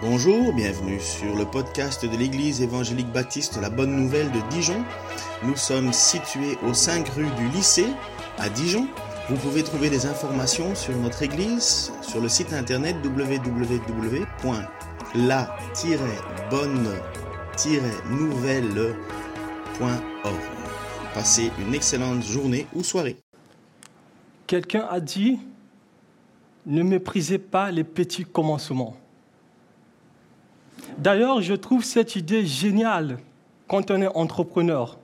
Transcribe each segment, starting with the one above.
Bonjour, bienvenue sur le podcast de l'Église évangélique baptiste La Bonne Nouvelle de Dijon. Nous sommes situés aux 5 rues du lycée à Dijon. Vous pouvez trouver des informations sur notre Église sur le site internet www.la-bonne-nouvelle.org. Passez une excellente journée ou soirée. Quelqu'un a dit, ne méprisez pas les petits commencements. D'ailleurs, je trouve cette idée géniale quand on est entrepreneur.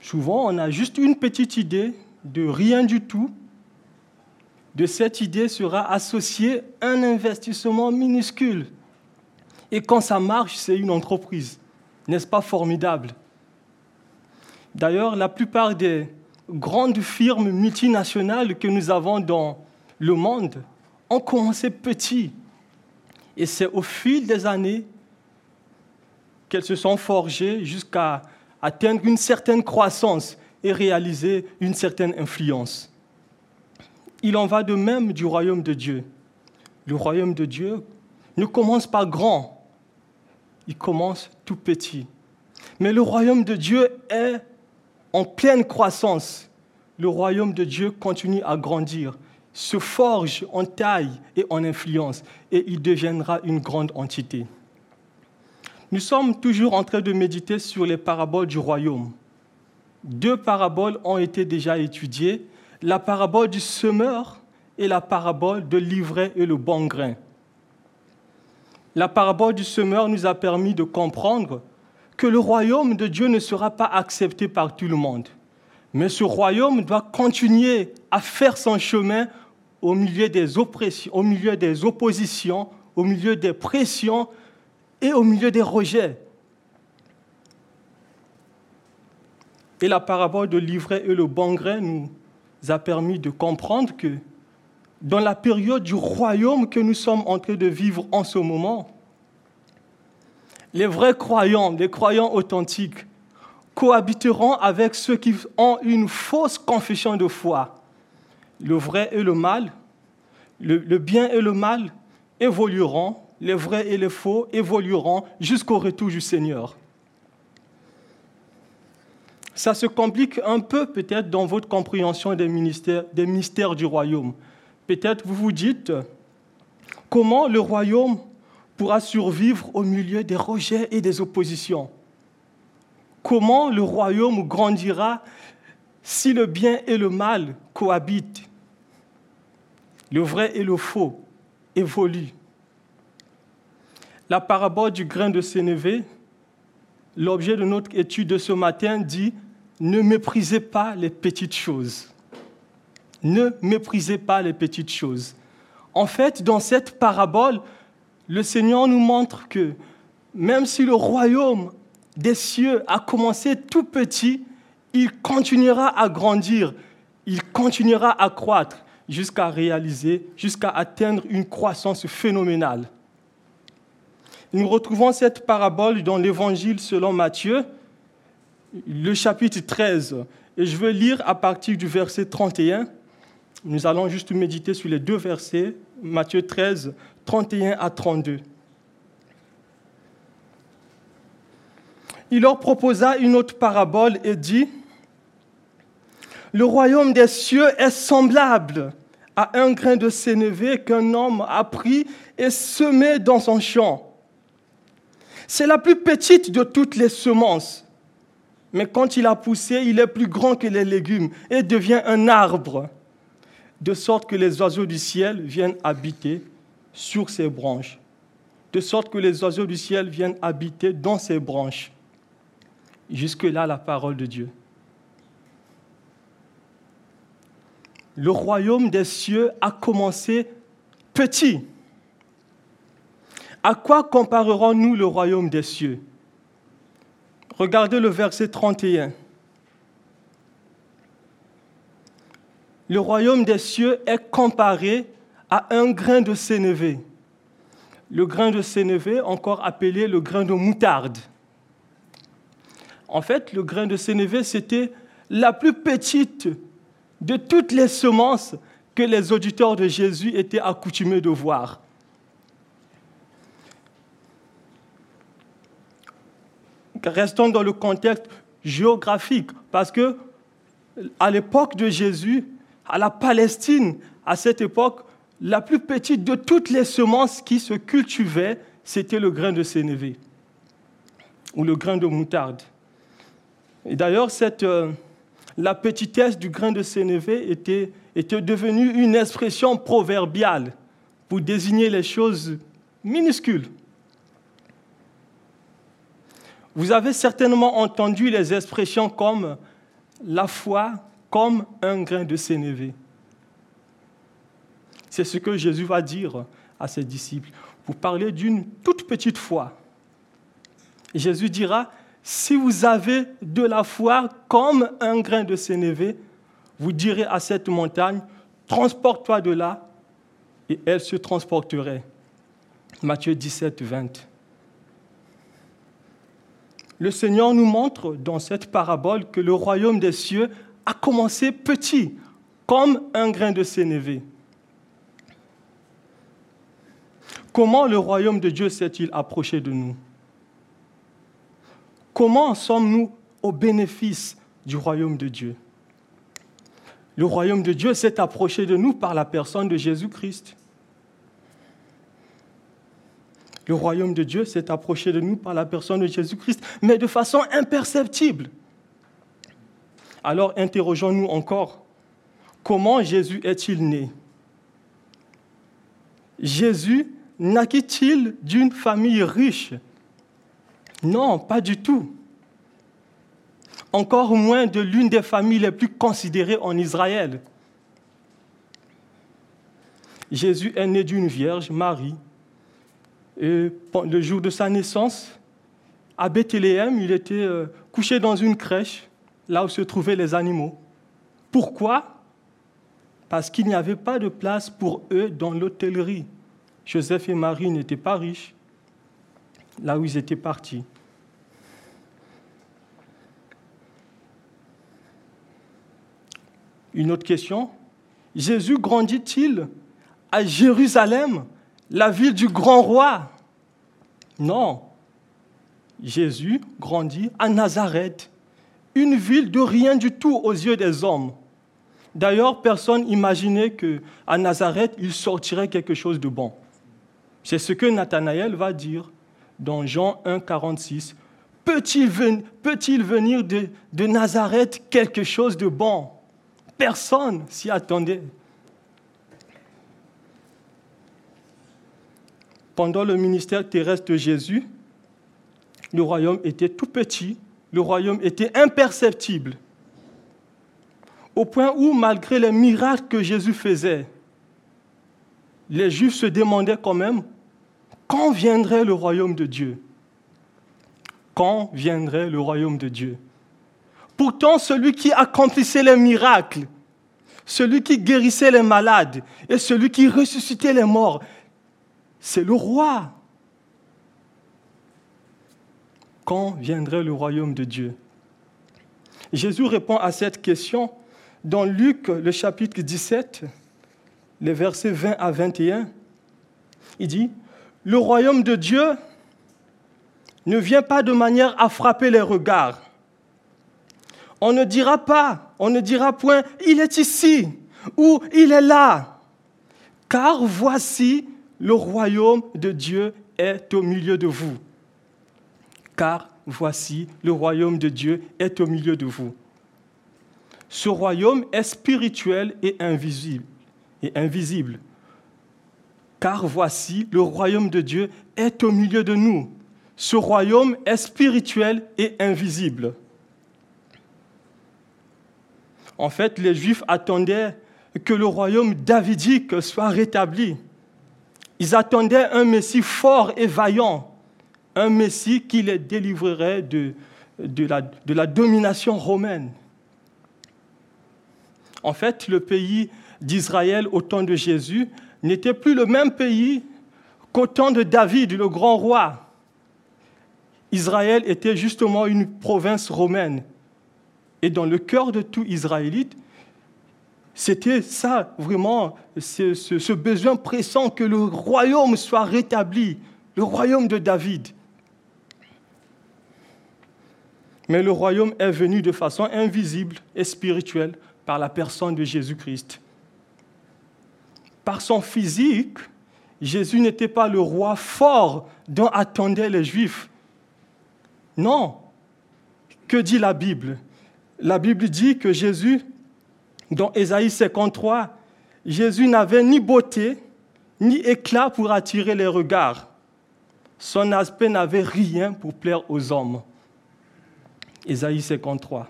Souvent, on a juste une petite idée de rien du tout. De cette idée sera associé un investissement minuscule. Et quand ça marche, c'est une entreprise. N'est-ce pas formidable? D'ailleurs, la plupart des grandes firmes multinationales que nous avons dans le monde ont commencé petit et c'est au fil des années qu'elles se sont forgées jusqu'à atteindre une certaine croissance et réaliser une certaine influence. Il en va de même du royaume de Dieu. Le royaume de Dieu ne commence pas grand, il commence tout petit. Mais le royaume de Dieu est en pleine croissance. Le royaume de Dieu continue à grandir se forge en taille et en influence et il deviendra une grande entité. Nous sommes toujours en train de méditer sur les paraboles du royaume. Deux paraboles ont été déjà étudiées, la parabole du semeur et la parabole de l'ivraie et le bon grain. La parabole du semeur nous a permis de comprendre que le royaume de Dieu ne sera pas accepté par tout le monde. Mais ce royaume doit continuer à faire son chemin au milieu des oppositions, au milieu des pressions et au milieu des rejets. Et la parabole de l'ivraie et le bon grain nous a permis de comprendre que dans la période du royaume que nous sommes en train de vivre en ce moment, les vrais croyants, les croyants authentiques, cohabiteront avec ceux qui ont une fausse confession de foi le vrai et le mal, le, bien et le mal évolueront, les vrais et les faux évolueront jusqu'au retour du Seigneur. Ça se complique un peu peut-être dans votre compréhension des, des mystères du royaume. Peut-être vous vous dites, comment le royaume pourra survivre au milieu des rejets et des oppositions? Comment le royaume grandira si le bien et le mal cohabitent, le vrai et le faux évoluent. La parabole du grain de sénévé, l'objet de notre étude de ce matin, dit Ne méprisez pas les petites choses. Ne méprisez pas les petites choses. En fait, dans cette parabole, le Seigneur nous montre que même si le royaume des cieux a commencé tout petit, il continuera à grandir, il continuera à croître jusqu'à réaliser, jusqu'à atteindre une croissance phénoménale. Nous retrouvons cette parabole dans l'Évangile selon Matthieu, le chapitre 13. Et je veux lire à partir du verset 31. Nous allons juste méditer sur les deux versets, Matthieu 13, 31 à 32. Il leur proposa une autre parabole et dit, le royaume des cieux est semblable à un grain de sénévé qu'un homme a pris et semé dans son champ. C'est la plus petite de toutes les semences. Mais quand il a poussé, il est plus grand que les légumes et devient un arbre, de sorte que les oiseaux du ciel viennent habiter sur ses branches, de sorte que les oiseaux du ciel viennent habiter dans ses branches. Jusque-là, la parole de Dieu. Le royaume des cieux a commencé petit. À quoi comparerons-nous le royaume des cieux? Regardez le verset 31. Le royaume des cieux est comparé à un grain de sénévé. Le grain de sénévé, encore appelé le grain de moutarde. En fait, le grain de sénévé, c'était la plus petite de toutes les semences que les auditeurs de Jésus étaient accoutumés de voir. Restons dans le contexte géographique, parce que à l'époque de Jésus, à la Palestine, à cette époque, la plus petite de toutes les semences qui se cultivaient, c'était le grain de sénévé ou le grain de moutarde. Et d'ailleurs, cette, euh, la petitesse du grain de sénévé était, devenue une expression proverbiale pour désigner les choses minuscules. Vous avez certainement entendu les expressions comme la foi comme un grain de sénévé. C'est ce que Jésus va dire à ses disciples pour parler d'une toute petite foi. Jésus dira, si vous avez de la foi comme un grain de sénévé, vous direz à cette montagne, transporte-toi de là, et elle se transporterait. Matthieu 17, 20. Le Seigneur nous montre dans cette parabole que le royaume des cieux a commencé petit, comme un grain de sénévé. Comment le royaume de Dieu s'est-il approché de nous? Comment sommes-nous au bénéfice du royaume de Dieu? Le royaume de Dieu s'est approché de nous par la personne de Jésus-Christ. Le royaume de Dieu s'est approché de nous par la personne de Jésus-Christ, mais de façon imperceptible. Alors interrogeons-nous encore, comment Jésus est-il né? Jésus naquit-il d'une famille riche? Non, pas du tout. Encore moins de l'une des familles les plus considérées en Israël. Jésus est né d'une vierge, Marie. Et le jour de sa naissance, à Bethléem, il était euh, couché dans une crèche, là où se trouvaient les animaux. Pourquoi? Parce qu'il n'y avait pas de place pour eux dans l'hôtellerie. Joseph et Marie n'étaient pas riches là où ils étaient partis. Une autre question. Jésus grandit-il à Jérusalem, la ville du grand roi? Non. Jésus grandit à Nazareth, une ville de rien du tout aux yeux des hommes. D'ailleurs, personne n'imaginait qu'à Nazareth, il sortirait quelque chose de bon. C'est ce que Nathanaël va dire dans Jean 1, 46. Peut-il venir de, de Nazareth quelque chose de bon? Personne s'y attendait. Pendant le ministère terrestre de Jésus, le royaume était tout petit, le royaume était imperceptible, au point où, malgré les miracles que Jésus faisait, les Juifs se demandaient quand même quand viendrait le royaume de Dieu? Quand viendrait le royaume de Dieu? Pourtant, celui qui accomplissait les miracles, celui qui guérissait les malades et celui qui ressuscitait les morts, c'est le roi. Quand viendrait le royaume de Dieu? Jésus répond à cette question dans Luc, le chapitre 17, les versets 20 à 21. Il dit, le royaume de Dieu ne vient pas de manière à frapper les regards. On ne dira pas, on ne dira point, il est ici ou il est là. Car voici, le royaume de Dieu est au milieu de vous. Car voici, le royaume de Dieu est au milieu de vous. Ce royaume est spirituel et invisible. Et invisible car voici, le royaume de Dieu est au milieu de nous. Ce royaume est spirituel et invisible. En fait, les Juifs attendaient que le royaume davidique soit rétabli. Ils attendaient un Messie fort et vaillant, un Messie qui les délivrerait de, la, la domination romaine. En fait, le pays d'Israël au temps de Jésus n'était plus le même pays qu'au temps de David, le grand roi. Israël était justement une province romaine. Et dans le cœur de tout Israélite, c'était ça, vraiment, ce, ce, besoin pressant que le royaume soit rétabli, le royaume de David. Mais le royaume est venu de façon invisible et spirituelle par la personne de Jésus-Christ. Par son physique, Jésus n'était pas le roi fort dont attendaient les Juifs. Non. Que dit la Bible? La Bible dit que Jésus, dans Ésaïe 53, Jésus n'avait ni beauté, ni éclat pour attirer les regards. Son aspect n'avait rien pour plaire aux hommes. Ésaïe 53.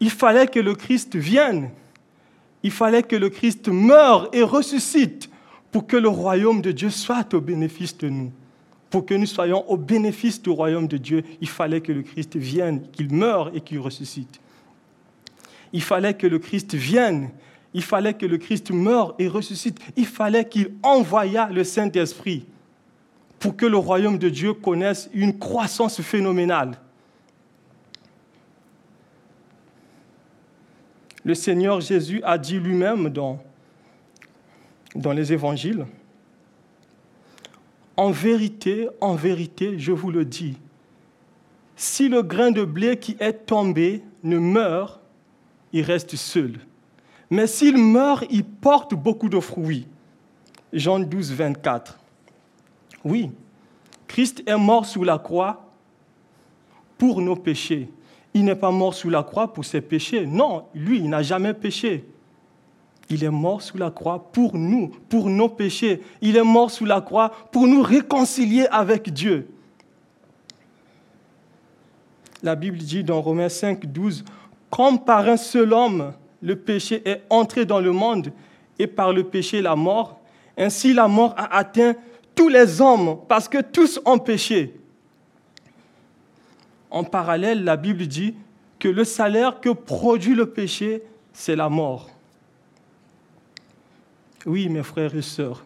Il fallait que le Christ vienne. Il fallait que le Christ meure et ressuscite pour que le royaume de Dieu soit au bénéfice de nous. Pour que nous soyons au bénéfice du royaume de Dieu, il fallait que le Christ vienne, qu'il meure et qu'il ressuscite. Il fallait que le Christ vienne il fallait que le Christ meure et ressuscite. Il fallait qu'il envoyât le Saint-Esprit pour que le royaume de Dieu connaisse une croissance phénoménale. Le Seigneur Jésus a dit lui-même dans, dans les évangiles, En vérité, en vérité, je vous le dis, si le grain de blé qui est tombé ne meurt, il reste seul. Mais s'il meurt, il porte beaucoup de fruits. Jean 12, 24. Oui, Christ est mort sous la croix pour nos péchés. Il n'est pas mort sous la croix pour ses péchés. Non, lui, il n'a jamais péché. Il est mort sous la croix pour nous, pour nos péchés. Il est mort sous la croix pour nous réconcilier avec Dieu. La Bible dit dans Romains 5, 12, comme par un seul homme, le péché est entré dans le monde et par le péché la mort. Ainsi la mort a atteint tous les hommes parce que tous ont péché. En parallèle, la Bible dit que le salaire que produit le péché, c'est la mort. Oui, mes frères et sœurs,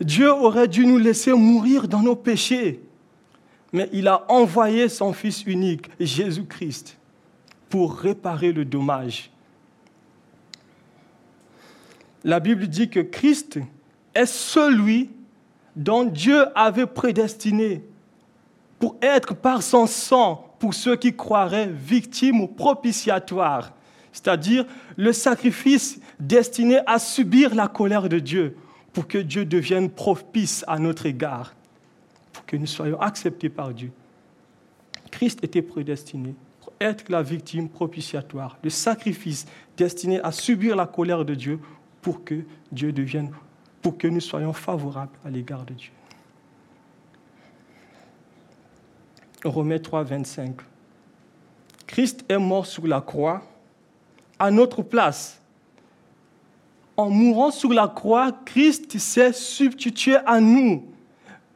Dieu aurait dû nous laisser mourir dans nos péchés, mais il a envoyé son Fils unique, Jésus-Christ, pour réparer le dommage. La Bible dit que Christ est celui dont Dieu avait prédestiné pour être par son sang, pour ceux qui croiraient, victimes ou propitiatoires, c'est-à-dire le sacrifice destiné à subir la colère de Dieu, pour que Dieu devienne propice à notre égard, pour que nous soyons acceptés par Dieu. Christ était prédestiné pour être la victime propitiatoire, le sacrifice destiné à subir la colère de Dieu pour que Dieu devienne, pour que nous soyons favorables à l'égard de Dieu. Romains 3, 25. Christ est mort sur la croix à notre place. En mourant sur la croix, Christ s'est substitué à nous.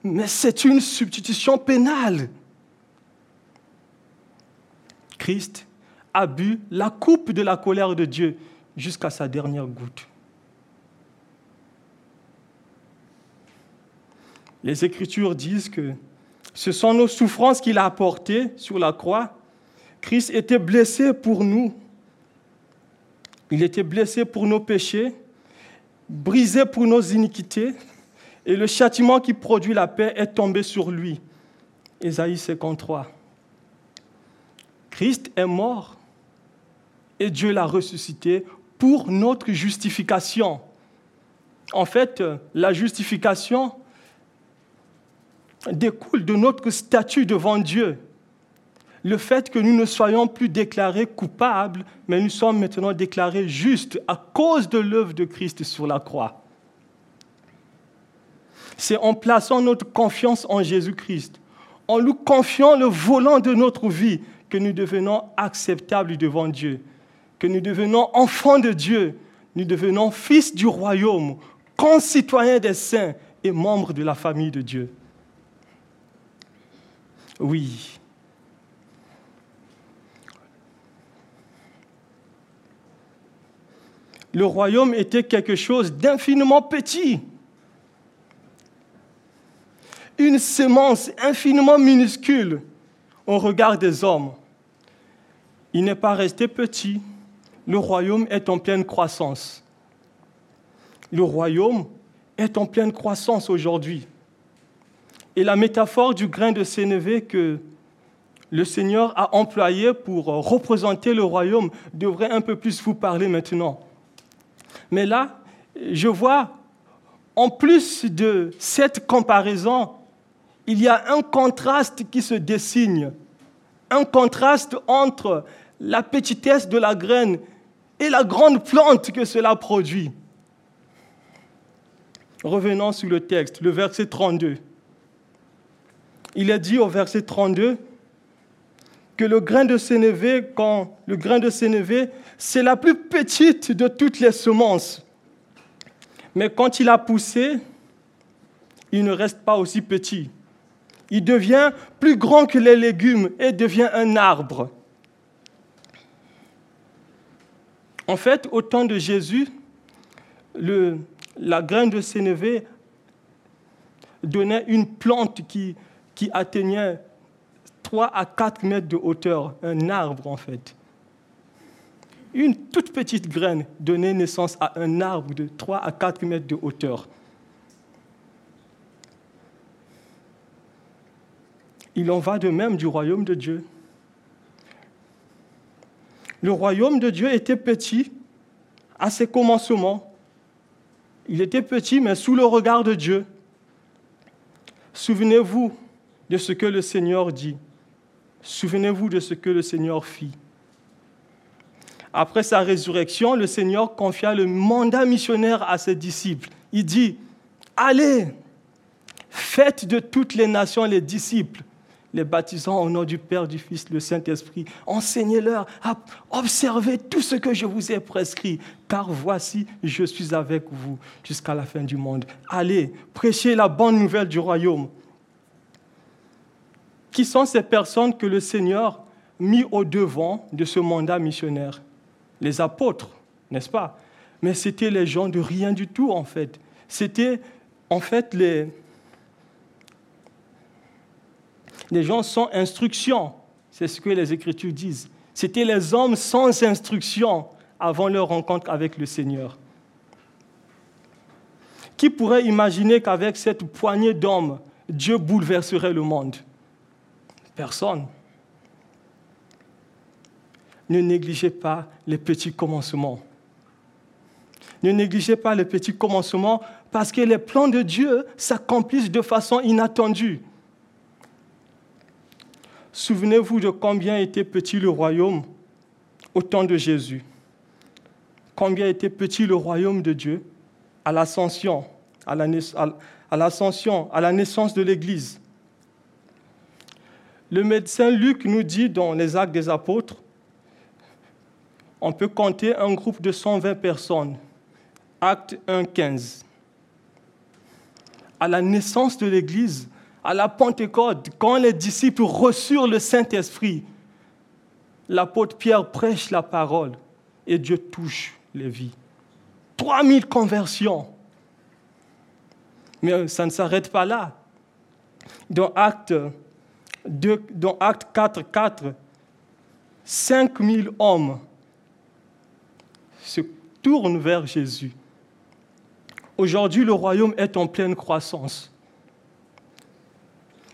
Mais c'est une substitution pénale. Christ a bu la coupe de la colère de Dieu jusqu'à sa dernière goutte. Les Écritures disent que ce sont nos souffrances qu'il a apportées sur la croix. Christ était blessé pour nous. Il était blessé pour nos péchés, brisé pour nos iniquités, et le châtiment qui produit la paix est tombé sur lui. Ésaïe 53. Christ est mort et Dieu l'a ressuscité pour notre justification. En fait, la justification, découle de notre statut devant Dieu. Le fait que nous ne soyons plus déclarés coupables, mais nous sommes maintenant déclarés justes à cause de l'œuvre de Christ sur la croix. C'est en plaçant notre confiance en Jésus-Christ, en lui confiant le volant de notre vie, que nous devenons acceptables devant Dieu, que nous devenons enfants de Dieu, nous devenons fils du royaume, concitoyens des saints et membres de la famille de Dieu. Oui. Le royaume était quelque chose d'infiniment petit. Une sémence infiniment minuscule au regard des hommes. Il n'est pas resté petit. Le royaume est en pleine croissance. Le royaume est en pleine croissance aujourd'hui. Et la métaphore du grain de sénévé que le Seigneur a employé pour représenter le royaume devrait un peu plus vous parler maintenant. Mais là, je vois, en plus de cette comparaison, il y a un contraste qui se dessine. Un contraste entre la petitesse de la graine et la grande plante que cela produit. Revenons sur le texte, le verset 32. Il est dit au verset 32 que le grain de sénévé, quand le grain de sénévé, c'est la plus petite de toutes les semences. Mais quand il a poussé, il ne reste pas aussi petit. Il devient plus grand que les légumes et devient un arbre. En fait, au temps de Jésus, la graine de sénévé donnait une plante qui, qui atteignait 3 à 4 mètres de hauteur, un arbre en fait. Une toute petite graine donnait naissance à un arbre de 3 à 4 mètres de hauteur. Il en va de même du royaume de Dieu. Le royaume de Dieu était petit à ses commencements. Il était petit, mais sous le regard de Dieu. Souvenez-vous de ce que le Seigneur dit. Souvenez-vous de ce que le Seigneur fit. Après sa résurrection, le Seigneur confia le mandat missionnaire à ses disciples. Il dit, allez, faites de toutes les nations les disciples, les baptisant au nom du Père, du Fils, du Saint-Esprit. Enseignez-leur à observer tout ce que je vous ai prescrit, car voici, je suis avec vous jusqu'à la fin du monde. Allez, prêchez la bonne nouvelle du royaume. Qui sont ces personnes que le Seigneur mis au devant de ce mandat missionnaire? Les apôtres, n'est-ce pas? Mais c'était les gens de rien du tout, en fait. C'était, en fait, les, gens sans instruction. C'est ce que les Écritures disent. C'était les hommes sans instruction avant leur rencontre avec le Seigneur. Qui pourrait imaginer qu'avec cette poignée d'hommes, Dieu bouleverserait le monde? Personne. Ne négligez pas les petits commencements. Ne négligez pas les petits commencements parce que les plans de Dieu s'accomplissent de façon inattendue. Souvenez-vous de combien était petit le royaume au temps de Jésus. Combien était petit le royaume de Dieu à l'ascension, à la naissance de l'Église. Le médecin Luc nous dit dans les actes des apôtres, on peut compter un groupe de 120 personnes. Acte 1, 15. À la naissance de l'Église, à la Pentecôte, quand les disciples reçurent le Saint-Esprit, l'apôtre Pierre prêche la parole et Dieu touche les vies. 3000 conversions. Mais ça ne s'arrête pas là. Dans Acte, 2, dans Acte 4, 4, 5000 hommes tournent vers Jésus. Aujourd'hui, le royaume est en pleine croissance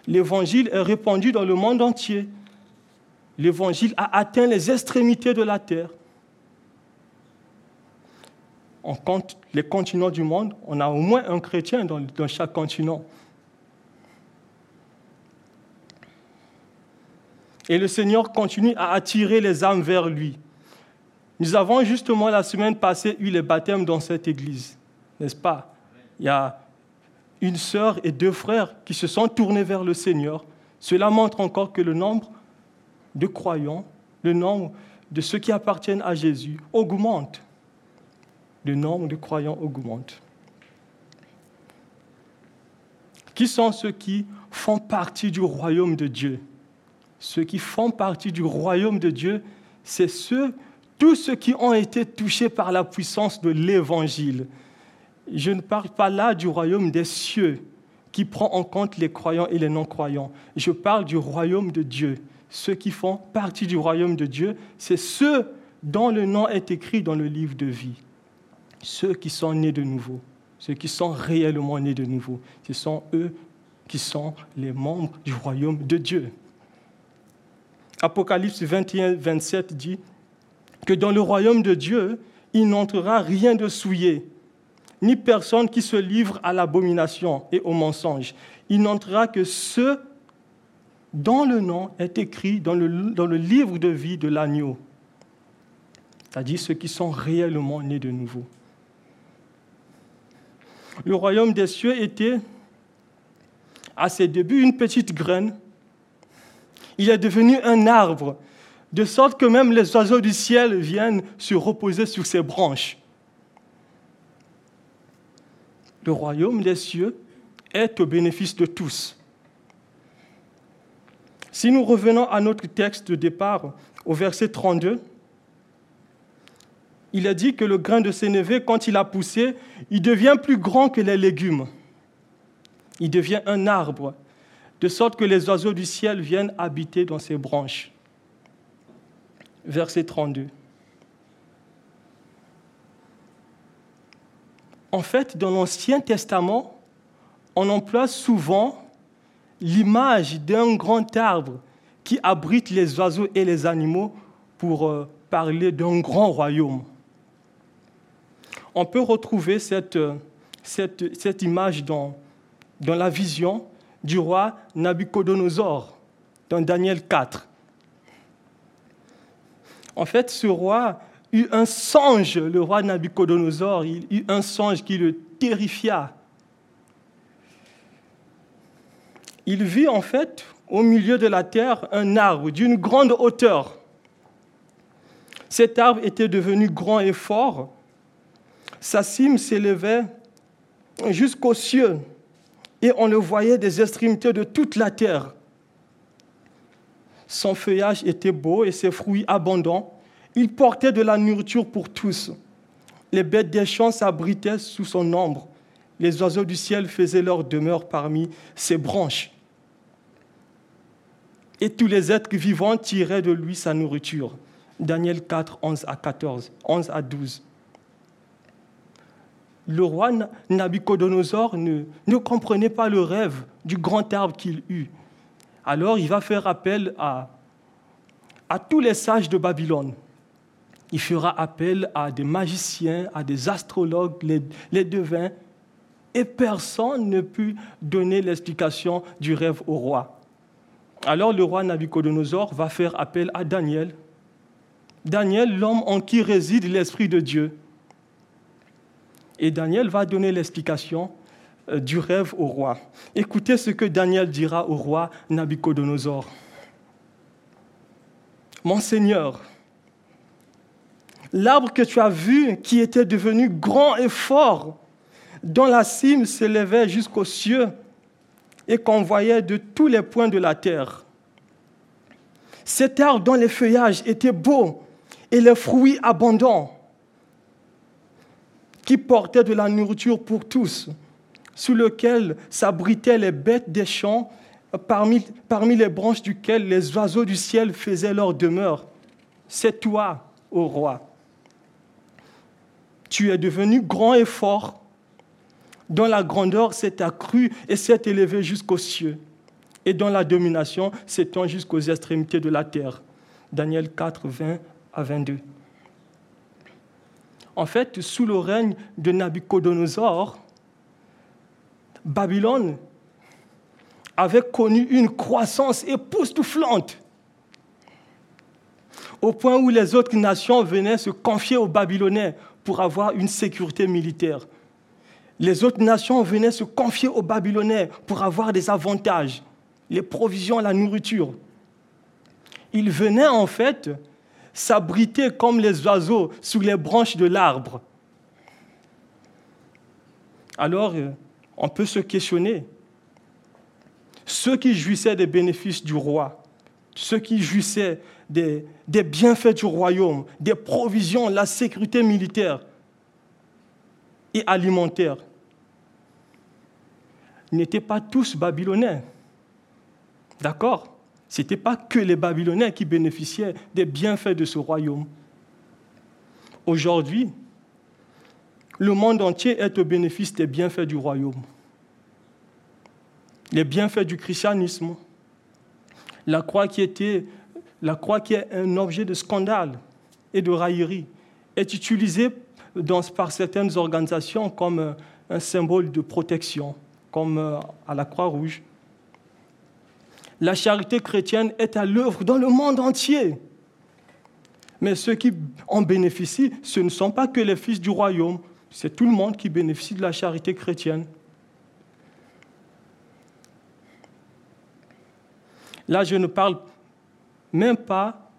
l'évangile est répandu dans le monde entier. L'évangile a atteint les extrémités de la terre. On compte les continents du monde, on a au moins un chrétien dans, chaque continent. Et le Seigneur continue à attirer les âmes vers lui. Nous avons justement la semaine passée eu les baptêmes dans cette église, n'est-ce pas? Il y a une sœur et deux frères qui se sont tournés vers le Seigneur, cela montre encore que le nombre de croyants, le nombre de ceux qui appartiennent à Jésus augmente. Le nombre de croyants augmente. Qui sont ceux qui font partie du royaume de Dieu? Ceux qui font partie du royaume de Dieu, c'est ceux, tous ceux qui ont été touchés par la puissance de l'Évangile je ne parle pas là du royaume des cieux qui prend en compte les croyants et les non-croyants. Je parle du royaume de Dieu. Ceux qui font partie du royaume de Dieu, c'est ceux dont le nom est écrit dans le livre de vie. Ceux qui sont nés de nouveau, ceux qui sont réellement nés de nouveau. Ce sont eux qui sont les membres du royaume de Dieu. Apocalypse 21, 27 dit que dans le royaume de Dieu, il n'entrera rien de souillé, ni personne qui se livre à l'abomination et au mensonge. Il n'entrera que ceux dont le nom est écrit dans le, livre de vie de l'agneau, c'est-à-dire ceux qui sont réellement nés de nouveau. Le royaume des cieux était à ses débuts une petite graine. Il est devenu un arbre, de sorte que même les oiseaux du ciel viennent se reposer sur ses branches. Le royaume des cieux est au bénéfice de tous. Si nous revenons à notre texte de départ, au verset 32, il est dit que le grain de sénévé, quand il a poussé, il devient plus grand que les légumes il devient un arbre, de sorte que les oiseaux du ciel viennent habiter dans ses branches. Verset 32. En fait, dans l'Ancien Testament, on emploie souvent l'image d'un grand arbre qui abrite les oiseaux et les animaux pour euh, parler d'un grand royaume. On peut retrouver cette, euh, cette image dans dans la vision du roi Nabucodonosor, dans Daniel 4. En fait, ce roi eut un songe, le roi Nabucodonosor, il eut un songe qui le terrifia. Il vit en fait au milieu de la terre un arbre d'une grande hauteur. Cet arbre était devenu grand et fort. Sa cime s'élevait jusqu'aux cieux et on le voyait des extrémités de toute la terre. Son feuillage était beau et ses fruits abondants. Il portait de la nourriture pour tous. Les bêtes des champs s'abritaient sous son ombre. Les oiseaux du ciel faisaient leur demeure parmi ses branches. Et tous les êtres vivants tiraient de lui sa nourriture. Daniel 4, 11 à 14, 11 à 12 le roi Nabucodonosor ne, ne comprenait pas le rêve du grand arbre qu'il eut. Alors il va faire appel à, tous les sages de Babylone. Il fera appel à des magiciens, à des astrologues, les, les devins, et personne ne put donner l'explication du rêve au roi. Alors le roi Nabucodonosor va faire appel à Daniel. Daniel, l'homme en qui réside l'Esprit de Dieu. Et Daniel va donner l'explication du rêve au roi. Écoutez ce que Daniel dira au roi Nabucodonosor. Mon Seigneur, l'arbre que tu as vu, qui était devenu grand et fort, dont la cime s'élevait jusqu'aux cieux et qu'on voyait de tous les points de la terre. Cet arbre dont les feuillages étaient beaux et les fruits abondants qui portait de la nourriture pour tous, sous lequel s'abritaient les bêtes des champs, parmi, parmi les branches duquel les oiseaux du ciel faisaient leur demeure. C'est toi, ô roi. Tu es devenu grand et fort, dont la grandeur s'est accrue et s'est élevée jusqu'aux cieux, et dont la domination s'étend jusqu'aux extrémités de la terre. Daniel 4, 20 à 22 en fait, sous le règne de Nabucodonosor, Babylone avait connu une croissance époustouflante, au point où les autres nations venaient se confier aux Babylonais pour avoir une sécurité militaire. Les autres nations venaient se confier aux Babylonais pour avoir des avantages, les provisions, la nourriture. Ils venaient en fait s'abriter comme les oiseaux sous les branches de l'arbre. Alors, euh, on peut se questionner. Ceux qui jouissaient des bénéfices du roi, ceux qui jouissaient des, bienfaits du royaume, des provisions, la sécurité militaire et alimentaire, n'étaient pas tous babylonais. D'accord? Ce n'était pas que les Babyloniens qui bénéficiaient des bienfaits de ce royaume. Aujourd'hui, le monde entier est au bénéfice des bienfaits du royaume. Les bienfaits du christianisme, la croix qui était est un objet de scandale et de raillerie est utilisée par certaines organisations comme euh, un symbole de protection, comme euh, à la Croix-Rouge. La charité chrétienne est à l'œuvre dans le monde entier. Mais ceux qui en bénéficient, ce ne sont pas que les fils du royaume, c'est tout le monde qui bénéficie de la charité chrétienne. Là, je ne parle même pas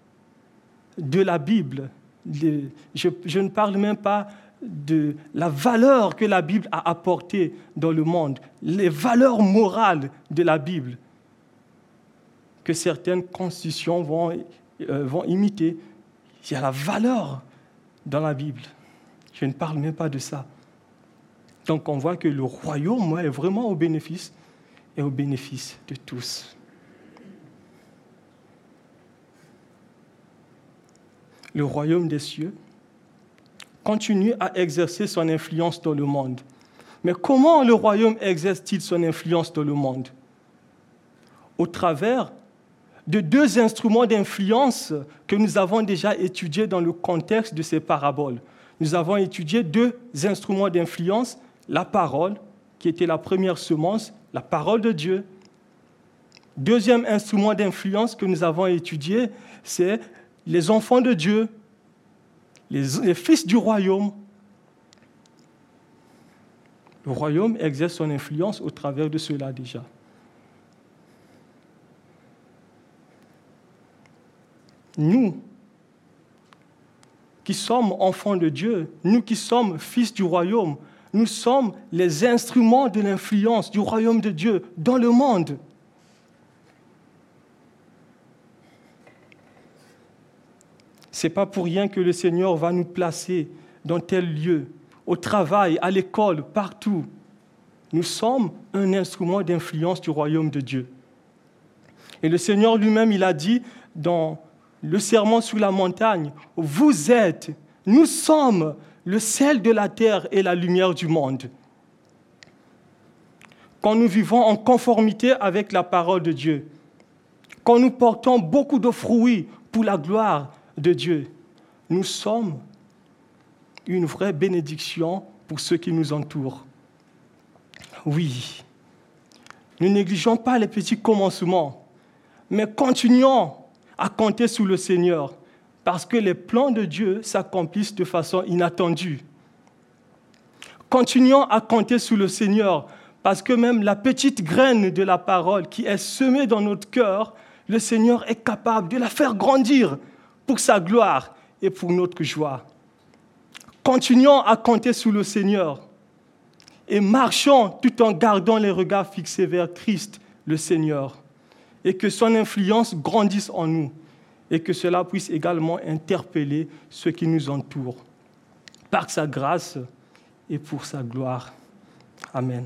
de la Bible. Je, ne parle même pas de la valeur que la Bible a apportée dans le monde, les valeurs morales de la Bible que certaines constitutions vont, euh, imiter. Il y a la valeur dans la Bible. Je ne parle même pas de ça. Donc on voit que le royaume est vraiment au bénéfice et au bénéfice de tous. Le royaume des cieux continue à exercer son influence dans le monde. Mais comment le royaume exerce-t-il son influence dans le monde? Au travers de deux instruments d'influence que nous avons déjà étudiés dans le contexte de ces paraboles nous avons étudié deux instruments d'influence, la parole, qui était la première semence, la parole de Dieu. Deuxième instrument d'influence que nous avons étudié, c'est les enfants de Dieu, les, fils du royaume. Le royaume exerce son influence au travers de cela déjà. Nous, qui sommes enfants de Dieu, nous qui sommes fils du royaume, nous sommes les instruments de l'influence du royaume de Dieu dans le monde. Ce n'est pas pour rien que le Seigneur va nous placer dans tel lieu, au travail, à l'école, partout. Nous sommes un instrument d'influence du royaume de Dieu. Et le Seigneur lui-même, il a dit dans le serment sur la montagne, vous êtes, nous sommes le sel de la terre et la lumière du monde. Quand nous vivons en conformité avec la parole de Dieu, quand nous portons beaucoup de fruits pour la gloire de Dieu, nous sommes une vraie bénédiction pour ceux qui nous entourent. Oui, ne négligeons pas les petits commencements, mais continuons à compter sur le Seigneur, parce que les plans de Dieu s'accomplissent de façon inattendue. Continuons à compter sur le Seigneur, parce que même la petite graine de la parole qui est semée dans notre cœur, le Seigneur est capable de la faire grandir pour sa gloire et pour notre joie. Continuons à compter sur le Seigneur et marchons tout en gardant les regards fixés vers Christ, le Seigneur et que son influence grandisse en nous et que cela puisse également interpeller ceux qui nous entourent par sa grâce et pour sa gloire. Amen.